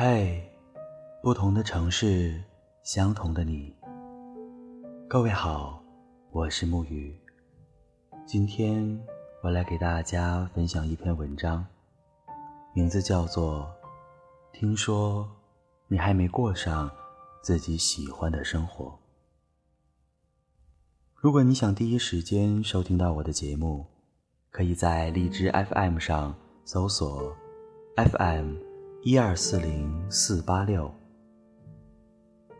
嘿，不同的城市，相同的你。各位好，我是木鱼。今天我来给大家分享一篇文章，名字叫做《听说你还没过上自己喜欢的生活》。如果你想第一时间收听到我的节目，可以在荔枝 FM 上搜索 FM 一二四零四八六。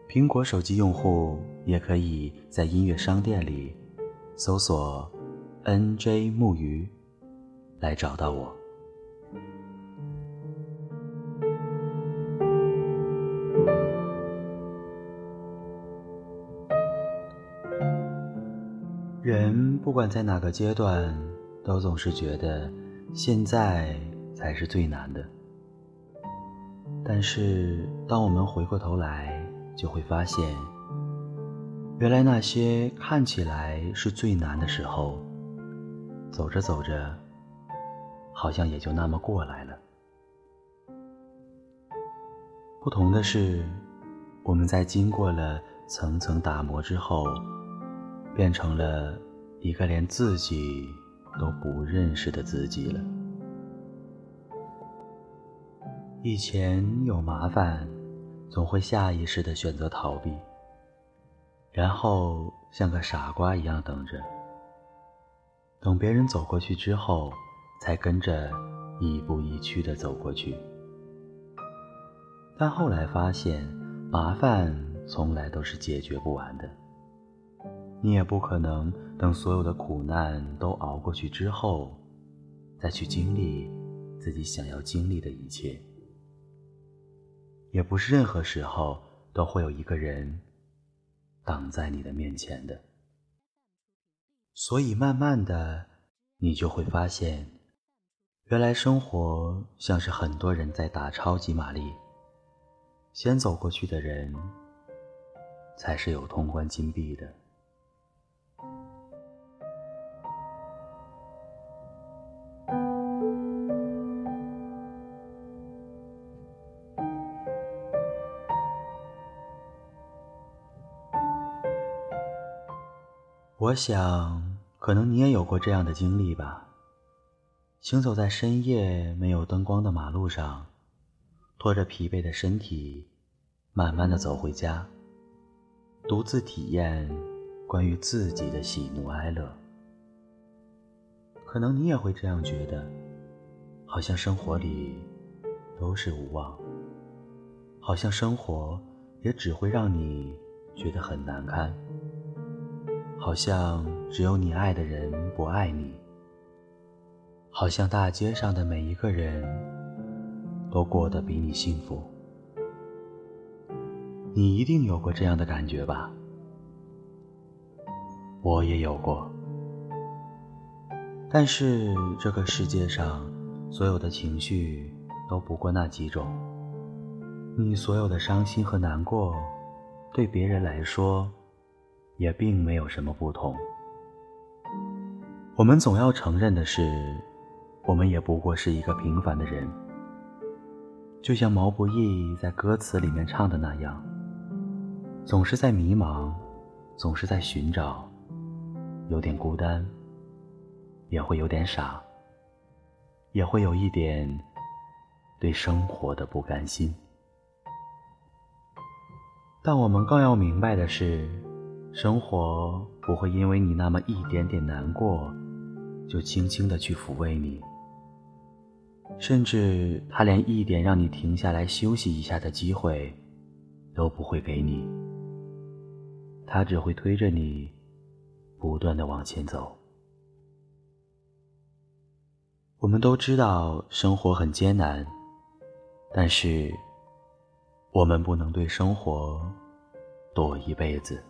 苹果手机用户也可以在音乐商店里搜索 “nj 木鱼”来找到我。人不管在哪个阶段，都总是觉得现在才是最难的。但是，当我们回过头来，就会发现，原来那些看起来是最难的时候，走着走着，好像也就那么过来了。不同的是，我们在经过了层层打磨之后。变成了一个连自己都不认识的自己了。以前有麻烦，总会下意识的选择逃避，然后像个傻瓜一样等着，等别人走过去之后，才跟着亦步亦趋的走过去。但后来发现，麻烦从来都是解决不完的。你也不可能等所有的苦难都熬过去之后，再去经历自己想要经历的一切。也不是任何时候都会有一个人挡在你的面前的。所以慢慢的，你就会发现，原来生活像是很多人在打超级玛丽，先走过去的人才是有通关金币的。我想，可能你也有过这样的经历吧。行走在深夜没有灯光的马路上，拖着疲惫的身体，慢慢的走回家，独自体验关于自己的喜怒哀乐。可能你也会这样觉得，好像生活里都是无望，好像生活也只会让你觉得很难堪。好像只有你爱的人不爱你，好像大街上的每一个人都过得比你幸福。你一定有过这样的感觉吧？我也有过。但是这个世界上所有的情绪都不过那几种，你所有的伤心和难过，对别人来说。也并没有什么不同。我们总要承认的是，我们也不过是一个平凡的人。就像毛不易在歌词里面唱的那样，总是在迷茫，总是在寻找，有点孤单，也会有点傻，也会有一点对生活的不甘心。但我们更要明白的是。生活不会因为你那么一点点难过，就轻轻的去抚慰你，甚至他连一点让你停下来休息一下的机会都不会给你。他只会推着你，不断的往前走。我们都知道生活很艰难，但是我们不能对生活躲一辈子。《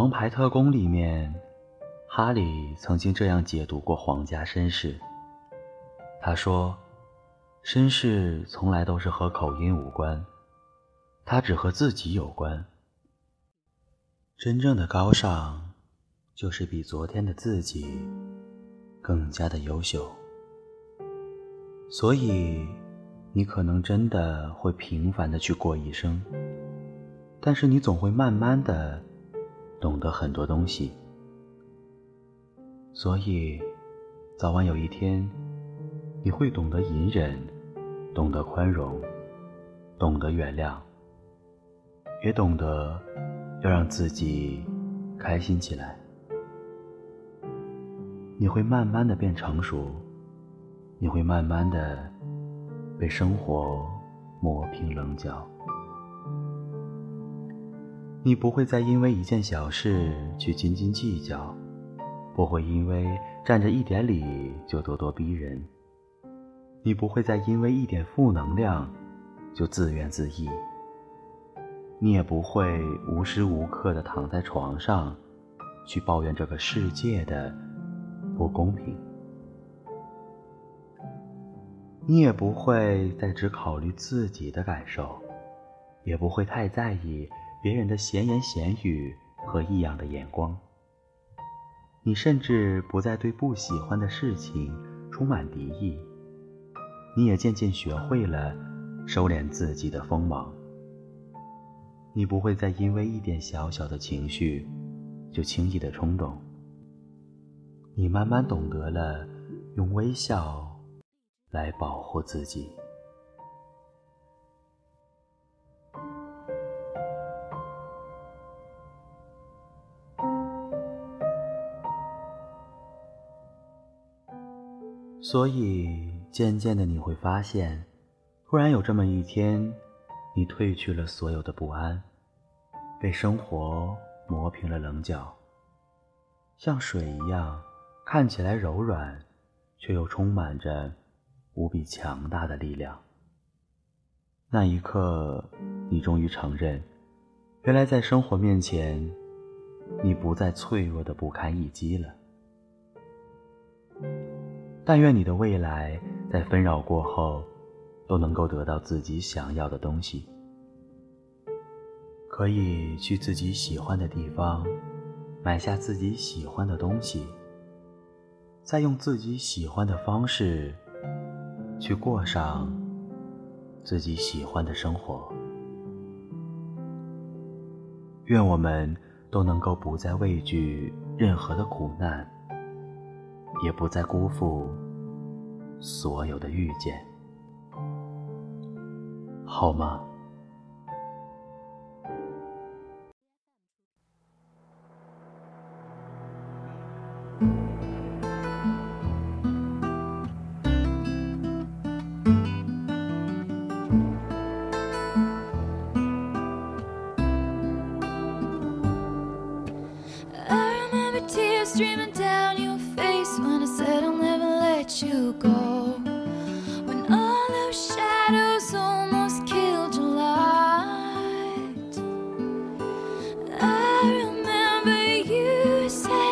王牌特工》里面，哈利曾经这样解读过皇家绅士。他说：“绅士从来都是和口音无关，他只和自己有关。真正的高尚，就是比昨天的自己更加的优秀。所以，你可能真的会平凡的去过一生，但是你总会慢慢的懂得很多东西。所以，早晚有一天，你会懂得隐忍，懂得宽容，懂得原谅，也懂得要让自己开心起来。你会慢慢的变成熟，你会慢慢的被生活磨平棱角。你不会再因为一件小事去斤斤计较。不会因为占着一点理就咄咄逼人，你不会再因为一点负能量就自怨自艾，你也不会无时无刻的躺在床上去抱怨这个世界的不公平，你也不会再只考虑自己的感受，也不会太在意别人的闲言闲语和异样的眼光。你甚至不再对不喜欢的事情充满敌意，你也渐渐学会了收敛自己的锋芒。你不会再因为一点小小的情绪就轻易的冲动，你慢慢懂得了用微笑来保护自己。所以，渐渐的你会发现，突然有这么一天，你褪去了所有的不安，被生活磨平了棱角，像水一样，看起来柔软，却又充满着无比强大的力量。那一刻，你终于承认，原来在生活面前，你不再脆弱的不堪一击了。但愿你的未来在纷扰过后，都能够得到自己想要的东西，可以去自己喜欢的地方，买下自己喜欢的东西，再用自己喜欢的方式，去过上自己喜欢的生活。愿我们都能够不再畏惧任何的苦难。也不再辜负所有的遇见，好吗？say.